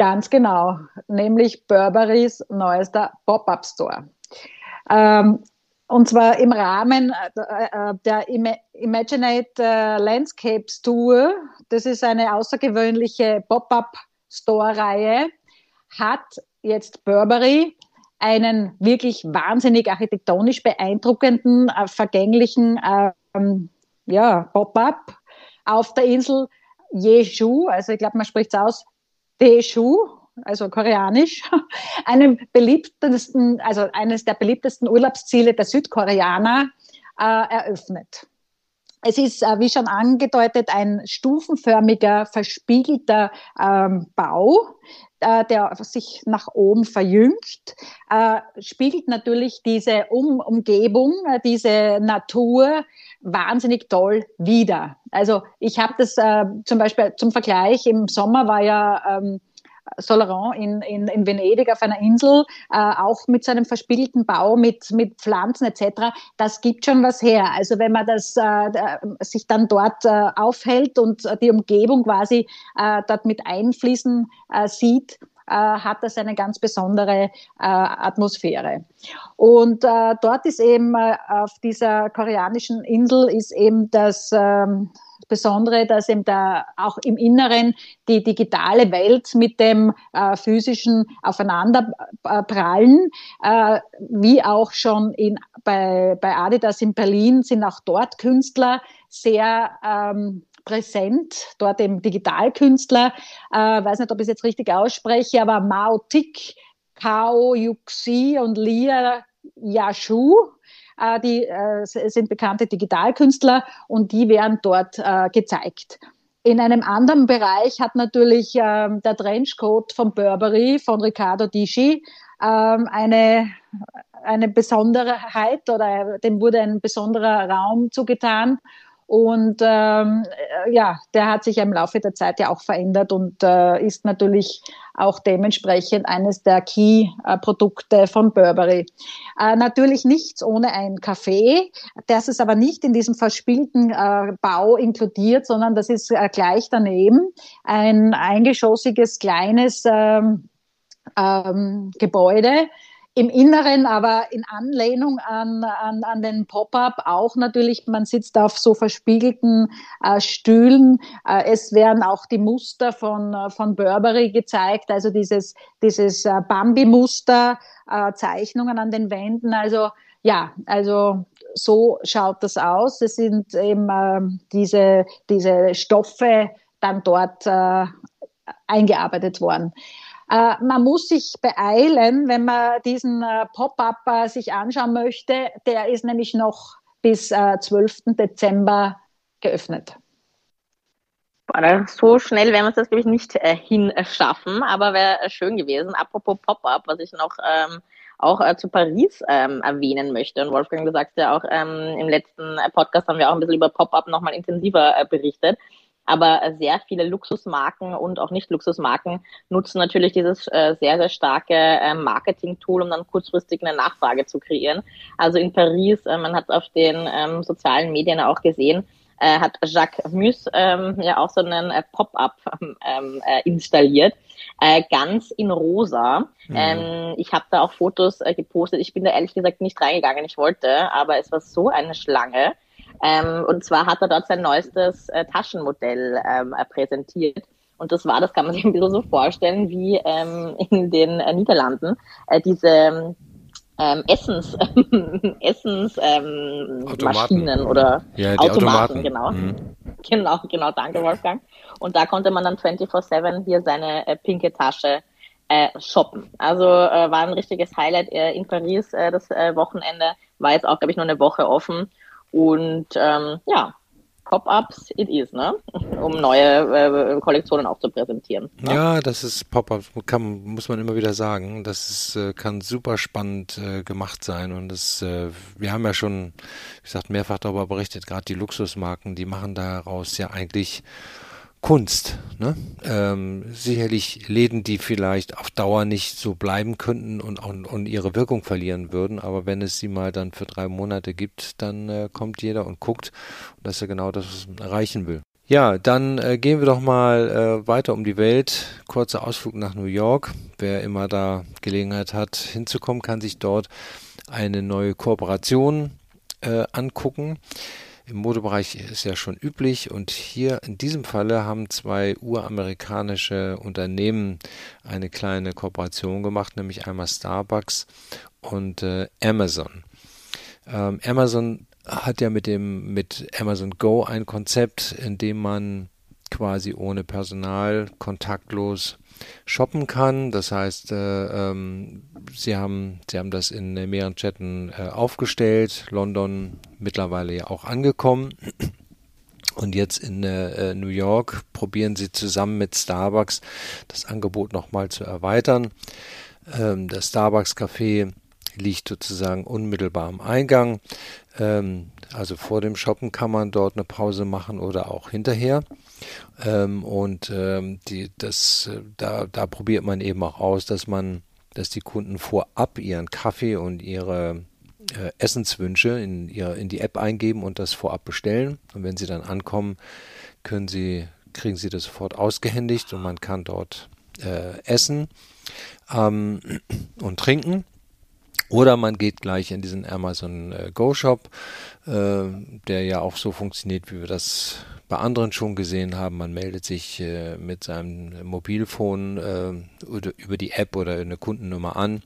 Ganz genau, nämlich Burberrys neuester Pop-up Store. Ähm, und zwar im Rahmen äh, äh, der Imaginate äh, Landscapes Tour. Das ist eine außergewöhnliche Pop-up Store-Reihe. Hat jetzt Burberry einen wirklich wahnsinnig architektonisch beeindruckenden, vergänglichen ähm, ja, Pop-up auf der Insel Jeju. Also ich glaube, man spricht es aus Daeju, also koreanisch, einem beliebtesten, also eines der beliebtesten Urlaubsziele der Südkoreaner äh, eröffnet. Es ist, äh, wie schon angedeutet, ein stufenförmiger, verspiegelter ähm, Bau, äh, der sich nach oben verjüngt, äh, spiegelt natürlich diese um Umgebung, äh, diese Natur wahnsinnig toll wider. Also ich habe das äh, zum Beispiel zum Vergleich, im Sommer war ja ähm, Soleron in, in, in Venedig auf einer Insel, äh, auch mit seinem verspiegelten Bau, mit, mit Pflanzen etc., das gibt schon was her. Also wenn man das äh, sich dann dort äh, aufhält und die Umgebung quasi äh, dort mit einfließen äh, sieht, äh, hat das eine ganz besondere äh, Atmosphäre. Und äh, dort ist eben äh, auf dieser koreanischen Insel ist eben das ähm, Besondere, dass eben da auch im Inneren die digitale Welt mit dem äh, physischen aufeinander äh, äh, wie auch schon in, bei, bei Adidas in Berlin sind auch dort Künstler sehr ähm, präsent, dort eben Digitalkünstler, äh, weiß nicht, ob ich es jetzt richtig ausspreche, aber Mao Tik, Kao Yuxi und Lia Yashu, die äh, sind bekannte Digitalkünstler und die werden dort äh, gezeigt. In einem anderen Bereich hat natürlich ähm, der Trenchcoat von Burberry, von Riccardo Disci, ähm, eine, eine Besonderheit oder dem wurde ein besonderer Raum zugetan. Und ähm, äh, ja, der hat sich im Laufe der Zeit ja auch verändert und äh, ist natürlich auch dementsprechend eines der Key-Produkte von Burberry. Äh, natürlich nichts ohne ein Café. Das ist aber nicht in diesem verspielten äh, Bau inkludiert, sondern das ist äh, gleich daneben ein eingeschossiges kleines ähm, ähm, Gebäude im Inneren aber in Anlehnung an, an, an den Pop-up auch natürlich, man sitzt auf so verspiegelten äh, Stühlen. Äh, es werden auch die Muster von, von Burberry gezeigt, also dieses, dieses äh, Bambi-Muster, äh, Zeichnungen an den Wänden. Also ja, also so schaut das aus. Es sind eben äh, diese, diese Stoffe dann dort äh, eingearbeitet worden. Äh, man muss sich beeilen, wenn man diesen äh, Pop-up äh, sich anschauen möchte. Der ist nämlich noch bis äh, 12. Dezember geöffnet. So schnell werden wir das, glaube ich, nicht äh, hinschaffen, aber wäre schön gewesen. Apropos Pop-up, was ich noch ähm, auch äh, zu Paris ähm, erwähnen möchte. Und Wolfgang, du sagst ja auch, ähm, im letzten Podcast haben wir auch ein bisschen über Pop-up nochmal intensiver äh, berichtet. Aber sehr viele Luxusmarken und auch Nicht-Luxusmarken nutzen natürlich dieses äh, sehr, sehr starke äh, Marketing-Tool, um dann kurzfristig eine Nachfrage zu kreieren. Also in Paris, äh, man hat auf den ähm, sozialen Medien auch gesehen, äh, hat Jacques Mus ähm, ja auch so einen äh, Pop-up ähm, äh, installiert, äh, ganz in rosa. Mhm. Ähm, ich habe da auch Fotos äh, gepostet. Ich bin da ehrlich gesagt nicht reingegangen. Ich wollte, aber es war so eine Schlange. Ähm, und zwar hat er dort sein neuestes äh, Taschenmodell ähm, äh, präsentiert. Und das war, das kann man sich ein bisschen so vorstellen, wie ähm, in den äh, Niederlanden, äh, diese ähm, Essens, Essens ähm, Maschinen oder ja, Automaten, Automaten, genau. Mhm. Genau, genau, danke Wolfgang. Und da konnte man dann 24-7 hier seine äh, pinke Tasche äh, shoppen. Also äh, war ein richtiges Highlight äh, in Paris äh, das Wochenende. War jetzt auch, glaube ich, nur eine Woche offen. Und ähm, ja, Pop-ups it is, ne? Um neue äh, Kollektionen auch zu präsentieren. Ne? Ja, das ist Pop-up, muss man immer wieder sagen. Das ist, äh, kann super spannend äh, gemacht sein. Und das, äh, wir haben ja schon, wie gesagt, mehrfach darüber berichtet, gerade die Luxusmarken, die machen daraus ja eigentlich Kunst. Ne? Ähm, sicherlich Läden, die vielleicht auf Dauer nicht so bleiben könnten und, und, und, ihre Wirkung verlieren würden, aber wenn es sie mal dann für drei Monate gibt, dann äh, kommt jeder und guckt. Und das ist genau das, erreichen will. Ja, dann äh, gehen wir doch mal äh, weiter um die Welt. Kurzer Ausflug nach New York. Wer immer da Gelegenheit hat, hinzukommen, kann sich dort eine neue Kooperation äh, angucken im Modebereich ist ja schon üblich und hier in diesem Falle haben zwei uramerikanische Unternehmen eine kleine Kooperation gemacht, nämlich einmal Starbucks und äh, Amazon. Ähm, Amazon hat ja mit dem mit Amazon Go ein Konzept, in dem man quasi ohne Personal kontaktlos shoppen kann. Das heißt, äh, ähm, sie haben sie haben das in mehreren Städten äh, aufgestellt. London mittlerweile ja auch angekommen. Und jetzt in äh, New York probieren sie zusammen mit Starbucks das Angebot nochmal zu erweitern. Ähm, das Starbucks Café liegt sozusagen unmittelbar am Eingang. Ähm, also vor dem Shoppen kann man dort eine Pause machen oder auch hinterher. Ähm, und ähm, die, das, äh, da, da probiert man eben auch aus, dass man, dass die Kunden vorab ihren Kaffee und ihre äh, Essenswünsche in, ihr, in die App eingeben und das vorab bestellen. Und wenn sie dann ankommen, können sie, kriegen sie das sofort ausgehändigt und man kann dort äh, essen ähm, und trinken. Oder man geht gleich in diesen Amazon äh, Go Shop, äh, der ja auch so funktioniert, wie wir das bei anderen schon gesehen haben. Man meldet sich äh, mit seinem Mobilfon äh, oder über die App oder eine Kundennummer an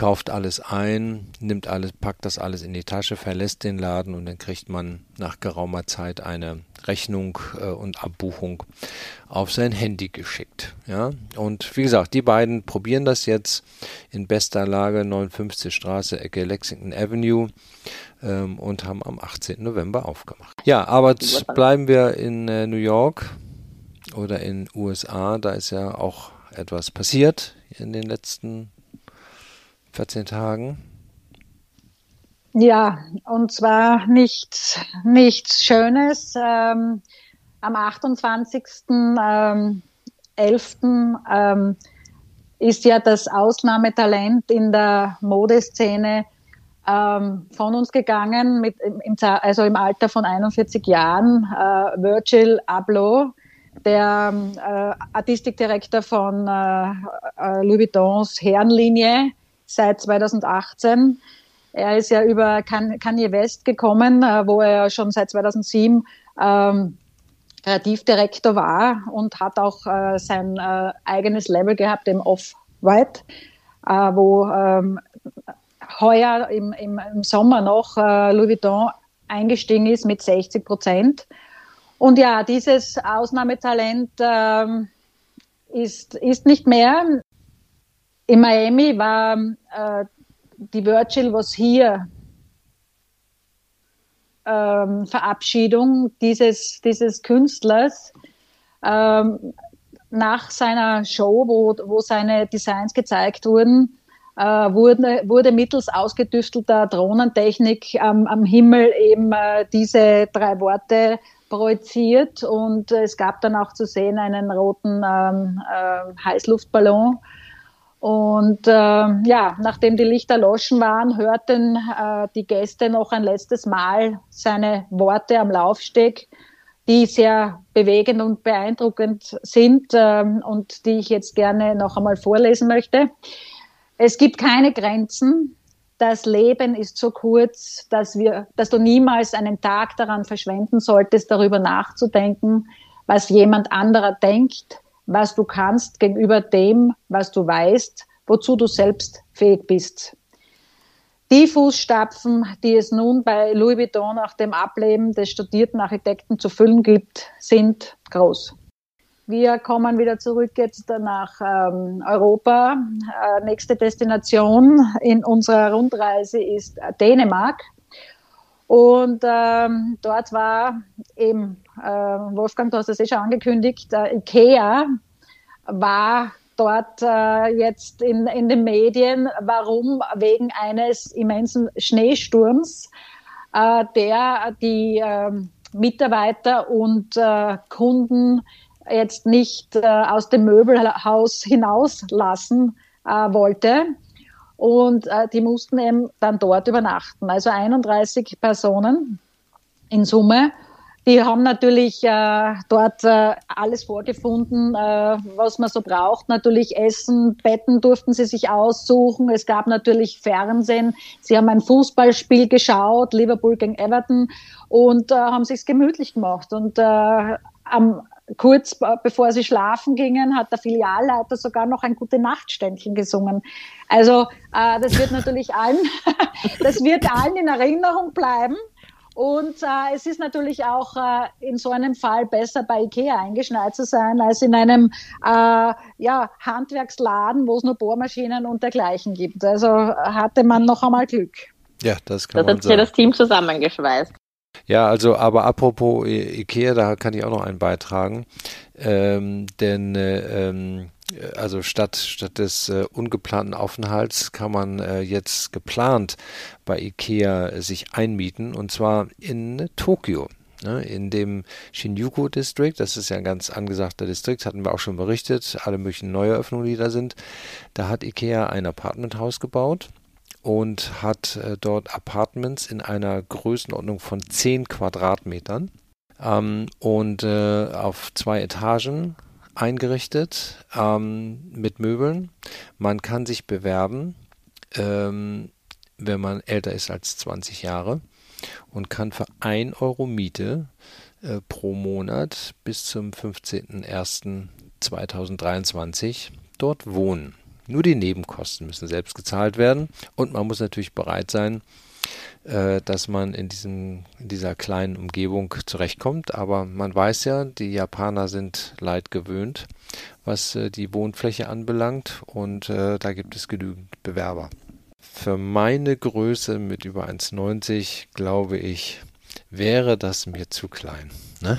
kauft alles ein, nimmt alles, packt das alles in die Tasche, verlässt den Laden und dann kriegt man nach geraumer Zeit eine Rechnung äh, und Abbuchung auf sein Handy geschickt. Ja, und wie gesagt, die beiden probieren das jetzt in bester Lage 59 Straße, Ecke Lexington Avenue ähm, und haben am 18. November aufgemacht. Ja, aber bleiben wir in äh, New York oder in USA, da ist ja auch etwas passiert in den letzten 14 Tagen? Ja, und zwar nichts, nichts Schönes. Ähm, am 28.11. Ähm, ähm, ist ja das Ausnahmetalent in der Modeszene ähm, von uns gegangen, mit, im, also im Alter von 41 Jahren, äh, Virgil Abloh, der äh, Artistikdirektor von äh, äh Louis Vuittons Herrenlinie, seit 2018. Er ist ja über Kanye West gekommen, äh, wo er schon seit 2007 ähm, Kreativdirektor war und hat auch äh, sein äh, eigenes Label gehabt, dem Off-White, äh, wo ähm, heuer im, im, im, Sommer noch äh, Louis Vuitton eingestiegen ist mit 60 Prozent. Und ja, dieses Ausnahmetalent ähm, ist, ist nicht mehr. In Miami war äh, die Virgil was hier ähm, Verabschiedung dieses, dieses Künstlers ähm, nach seiner Show, wo, wo seine Designs gezeigt wurden, äh, wurde, wurde mittels ausgedüftelter Drohnentechnik ähm, am Himmel eben äh, diese drei Worte projiziert und es gab dann auch zu sehen einen roten ähm, äh, Heißluftballon und äh, ja, nachdem die Lichter loschen waren, hörten äh, die Gäste noch ein letztes Mal seine Worte am Laufsteg, die sehr bewegend und beeindruckend sind äh, und die ich jetzt gerne noch einmal vorlesen möchte. Es gibt keine Grenzen. Das Leben ist so kurz, dass wir, dass du niemals einen Tag daran verschwenden solltest, darüber nachzudenken, was jemand anderer denkt was du kannst gegenüber dem, was du weißt, wozu du selbst fähig bist. Die Fußstapfen, die es nun bei Louis Vuitton nach dem Ableben des studierten Architekten zu füllen gibt, sind groß. Wir kommen wieder zurück jetzt nach ähm, Europa. Äh, nächste Destination in unserer Rundreise ist Dänemark. Und ähm, dort war eben, äh, Wolfgang, du hast es eh schon angekündigt, äh, IKEA war dort äh, jetzt in, in den Medien. Warum? Wegen eines immensen Schneesturms, äh, der die äh, Mitarbeiter und äh, Kunden jetzt nicht äh, aus dem Möbelhaus hinauslassen äh, wollte und äh, die mussten eben dann dort übernachten. Also 31 Personen in Summe. Die haben natürlich äh, dort äh, alles vorgefunden, äh, was man so braucht. Natürlich Essen, Betten durften sie sich aussuchen. Es gab natürlich Fernsehen. Sie haben ein Fußballspiel geschaut, Liverpool gegen Everton, und äh, haben sich's gemütlich gemacht. Und äh, am kurz bevor sie schlafen gingen, hat der Filialleiter sogar noch ein gute Nachtständchen gesungen. Also äh, das wird natürlich allen, das wird allen in Erinnerung bleiben. Und äh, es ist natürlich auch äh, in so einem Fall besser, bei Ikea eingeschneit zu sein, als in einem äh, ja, Handwerksladen, wo es nur Bohrmaschinen und dergleichen gibt. Also hatte man noch einmal Glück. Ja, das kann das man hat sich das Team zusammengeschweißt. Ja, also aber apropos Ikea, da kann ich auch noch einen beitragen. Ähm, denn äh, ähm, also statt, statt des äh, ungeplanten Aufenthalts kann man äh, jetzt geplant bei IKEA sich einmieten und zwar in Tokio. Ne, in dem Shinjuku District, das ist ja ein ganz angesagter Distrikt, hatten wir auch schon berichtet, alle möglichen Neueröffnungen, die da sind. Da hat IKEA ein Apartmenthaus gebaut und hat äh, dort Apartments in einer Größenordnung von 10 Quadratmetern ähm, und äh, auf zwei Etagen eingerichtet ähm, mit Möbeln. Man kann sich bewerben, ähm, wenn man älter ist als 20 Jahre und kann für 1 Euro Miete äh, pro Monat bis zum 15.01.2023 dort wohnen. Nur die Nebenkosten müssen selbst gezahlt werden und man muss natürlich bereit sein, äh, dass man in, diesem, in dieser kleinen Umgebung zurechtkommt. Aber man weiß ja, die Japaner sind leid gewöhnt, was äh, die Wohnfläche anbelangt und äh, da gibt es genügend Bewerber. Für meine Größe mit über 1,90 glaube ich, wäre das mir zu klein. Ne?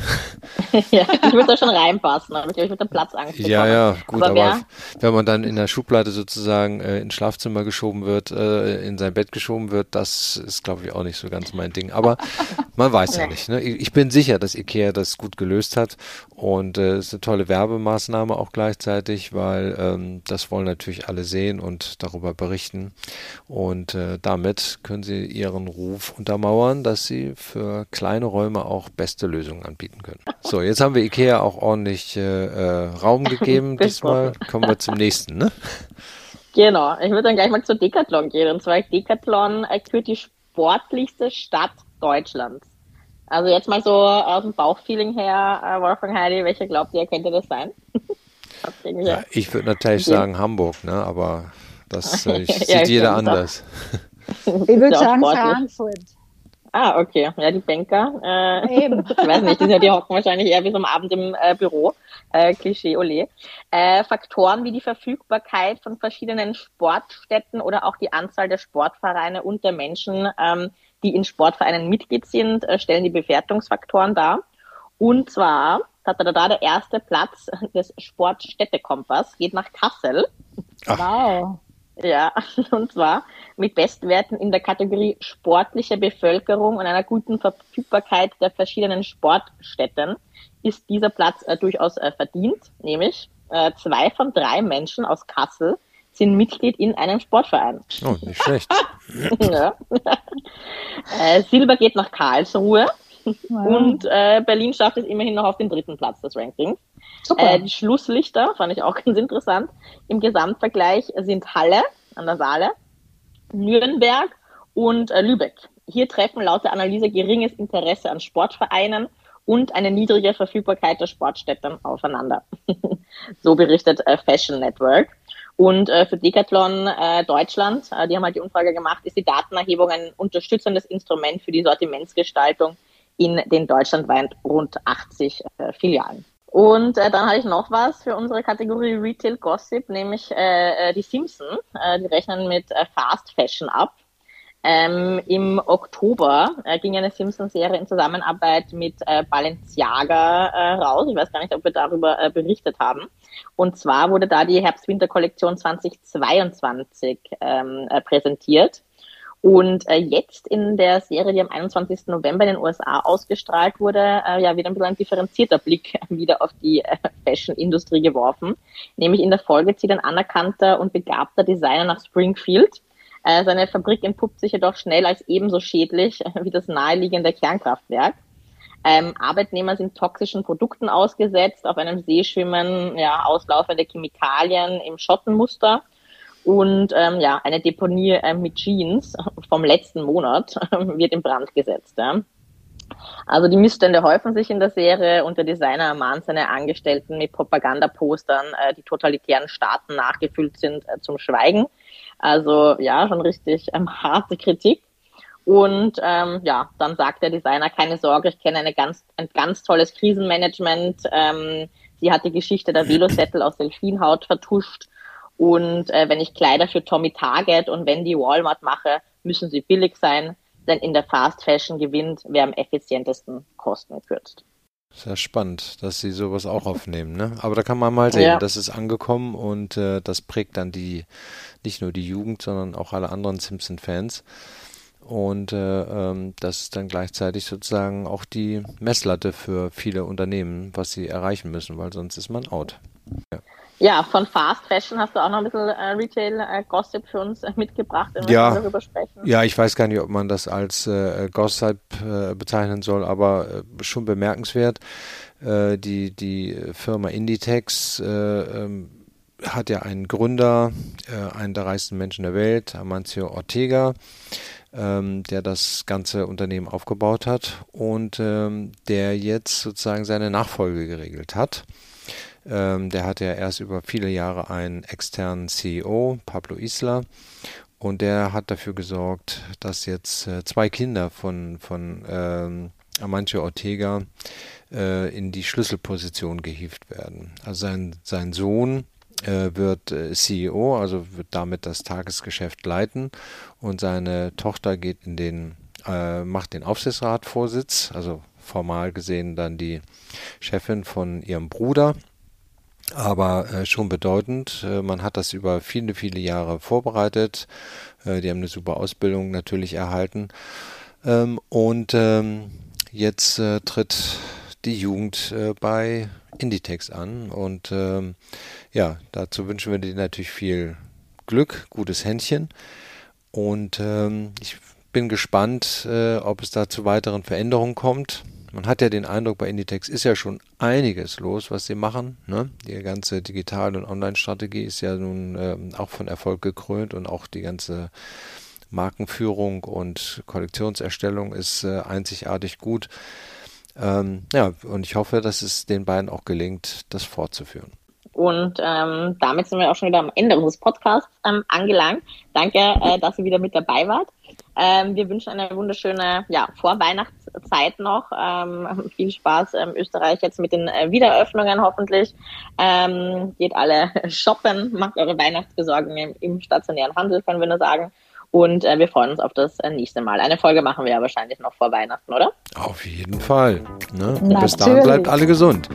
ja, ich würde da schon reinpassen, aber ich glaube, ich würde den Platz Angst Ja, ja, gut, aber, aber wenn man dann in der Schublade sozusagen äh, ins Schlafzimmer geschoben wird, äh, in sein Bett geschoben wird, das ist, glaube ich, auch nicht so ganz mein Ding. Aber man weiß ja nicht. Ne? Ich bin sicher, dass Ikea das gut gelöst hat und äh, es äh, ist eine tolle Werbemaßnahme auch gleichzeitig, weil ähm, das wollen natürlich alle sehen und darüber berichten. Und äh, damit können sie ihren Ruf untermauern, dass sie für kleine Räume auch beste Lösungen anbieten können. So, jetzt haben wir Ikea auch ordentlich äh, äh Raum gegeben. Diesmal kommen wir zum nächsten, ne? Genau, ich würde dann gleich mal zu Decathlon gehen. Und zwar Decathlon kürt die sportlichste Stadt Deutschlands. Also jetzt mal so aus dem Bauchfeeling her, äh, Wolfgang Heidi, welcher glaubt ihr, könnte das sein? ja, ich würde natürlich sagen Hamburg, ne? aber das äh, sieht ja, jeder anders. Ich würde sagen Frankfurt. Ah, okay. Ja, die Banker. Äh, Eben. ich weiß nicht, die, die hocken wahrscheinlich eher bis am Abend im äh, Büro. Äh, Klischee, ole. Äh, Faktoren wie die Verfügbarkeit von verschiedenen Sportstätten oder auch die Anzahl der Sportvereine und der Menschen, ähm, die in Sportvereinen Mitglied sind, äh, stellen die Bewertungsfaktoren dar. Und zwar, da, da, da, der erste Platz des Sportstädtekompass geht nach Kassel. Ach. Wow. Ja, und zwar mit Bestwerten in der Kategorie sportliche Bevölkerung und einer guten Verfügbarkeit der verschiedenen Sportstätten ist dieser Platz äh, durchaus äh, verdient, nämlich äh, zwei von drei Menschen aus Kassel sind Mitglied in einem Sportverein. Oh, nicht schlecht. ja. Äh, Silber geht nach Karlsruhe wow. und äh, Berlin schafft es immerhin noch auf den dritten Platz des Rankings. Super. Äh, die Schlusslichter fand ich auch ganz interessant. Im Gesamtvergleich sind Halle an der Saale, Nürnberg und äh, Lübeck. Hier treffen laut der Analyse geringes Interesse an Sportvereinen und eine niedrige Verfügbarkeit der Sportstätten aufeinander. so berichtet äh, Fashion Network. Und äh, für Decathlon äh, Deutschland, äh, die haben halt die Umfrage gemacht, ist die Datenerhebung ein unterstützendes Instrument für die Sortimentsgestaltung in den deutschlandweit rund 80 äh, Filialen. Und äh, dann habe ich noch was für unsere Kategorie Retail Gossip, nämlich äh, äh, die Simpson. Äh, die rechnen mit äh, Fast Fashion ab. Ähm, Im Oktober äh, ging eine Simpson-Serie in Zusammenarbeit mit äh, Balenciaga äh, raus. Ich weiß gar nicht, ob wir darüber äh, berichtet haben. Und zwar wurde da die Herbst-Winter-Kollektion 2022 ähm, äh, präsentiert. Und äh, jetzt in der Serie, die am 21. November in den USA ausgestrahlt wurde, äh, ja, wieder ein bisschen ein differenzierter Blick wieder auf die äh, Fashion-Industrie geworfen. Nämlich in der Folge zieht ein anerkannter und begabter Designer nach Springfield. Äh, seine Fabrik entpuppt sich jedoch schnell als ebenso schädlich äh, wie das naheliegende Kernkraftwerk. Ähm, Arbeitnehmer sind toxischen Produkten ausgesetzt, auf einem See schwimmen ja, auslaufende Chemikalien im Schottenmuster und ähm, ja, eine Deponie äh, mit Jeans vom letzten Monat wird in Brand gesetzt. Ja. Also die Missstände häufen sich in der Serie und der Designer ermahnt seine Angestellten mit Propagandapostern, äh, die totalitären Staaten nachgefüllt sind, äh, zum Schweigen. Also ja, schon richtig ähm, harte Kritik. Und ähm, ja, dann sagt der Designer, keine Sorge, ich kenne eine ganz, ein ganz tolles Krisenmanagement. Ähm, sie hat die Geschichte der Velozettel aus Delfinhaut vertuscht und äh, wenn ich Kleider für Tommy Target und Wendy Walmart mache, müssen sie billig sein, denn in der Fast Fashion gewinnt, wer am effizientesten Kosten kürzt. Sehr spannend, dass sie sowas auch aufnehmen. Ne? Aber da kann man mal sehen, ja. das ist angekommen und äh, das prägt dann die, nicht nur die Jugend, sondern auch alle anderen Simpson-Fans. Und äh, ähm, das ist dann gleichzeitig sozusagen auch die Messlatte für viele Unternehmen, was sie erreichen müssen, weil sonst ist man out. Ja. Ja, von Fast Fashion hast du auch noch ein bisschen äh, Retail-Gossip äh, für uns äh, mitgebracht, wenn ja, wir darüber sprechen. Ja, ich weiß gar nicht, ob man das als äh, Gossip äh, bezeichnen soll, aber äh, schon bemerkenswert. die, die Firma Inditex ähm, hat ja einen Gründer, einen der reichsten Menschen der Welt, Amancio Ortega, ähm, der das ganze Unternehmen aufgebaut hat und ähm, der jetzt sozusagen seine Nachfolge geregelt hat. Ähm, der hatte ja erst über viele Jahre einen externen CEO, Pablo Isla, und der hat dafür gesorgt, dass jetzt äh, zwei Kinder von, von ähm, Amancio Ortega äh, in die Schlüsselposition gehievt werden. Also sein, sein Sohn äh, wird äh, CEO, also wird damit das Tagesgeschäft leiten. Und seine Tochter geht in den, äh, macht den Aufsichtsratvorsitz, also formal gesehen dann die Chefin von ihrem Bruder aber äh, schon bedeutend. Äh, man hat das über viele, viele Jahre vorbereitet. Äh, die haben eine super Ausbildung natürlich erhalten. Ähm, und ähm, jetzt äh, tritt die Jugend äh, bei Inditex an. Und ähm, ja, dazu wünschen wir dir natürlich viel Glück, gutes Händchen. Und ähm, ich bin gespannt, äh, ob es da zu weiteren Veränderungen kommt. Man hat ja den Eindruck, bei Inditex ist ja schon einiges los, was sie machen. Ne? Die ganze Digital- und Online-Strategie ist ja nun äh, auch von Erfolg gekrönt und auch die ganze Markenführung und Kollektionserstellung ist äh, einzigartig gut. Ähm, ja, und ich hoffe, dass es den beiden auch gelingt, das fortzuführen. Und ähm, damit sind wir auch schon wieder am Ende unseres Podcasts ähm, angelangt. Danke, äh, dass ihr wieder mit dabei wart. Ähm, wir wünschen eine wunderschöne ja, Vorweihnachtszeit noch. Ähm, viel Spaß ähm, Österreich jetzt mit den äh, Wiederöffnungen hoffentlich. Ähm, geht alle shoppen, macht eure Weihnachtsbesorgungen im, im, stationären Handel, können wir nur sagen. Und äh, wir freuen uns auf das äh, nächste Mal. Eine Folge machen wir ja wahrscheinlich noch vor Weihnachten, oder? Auf jeden Fall. Ne? Bis dahin bleibt alle gesund.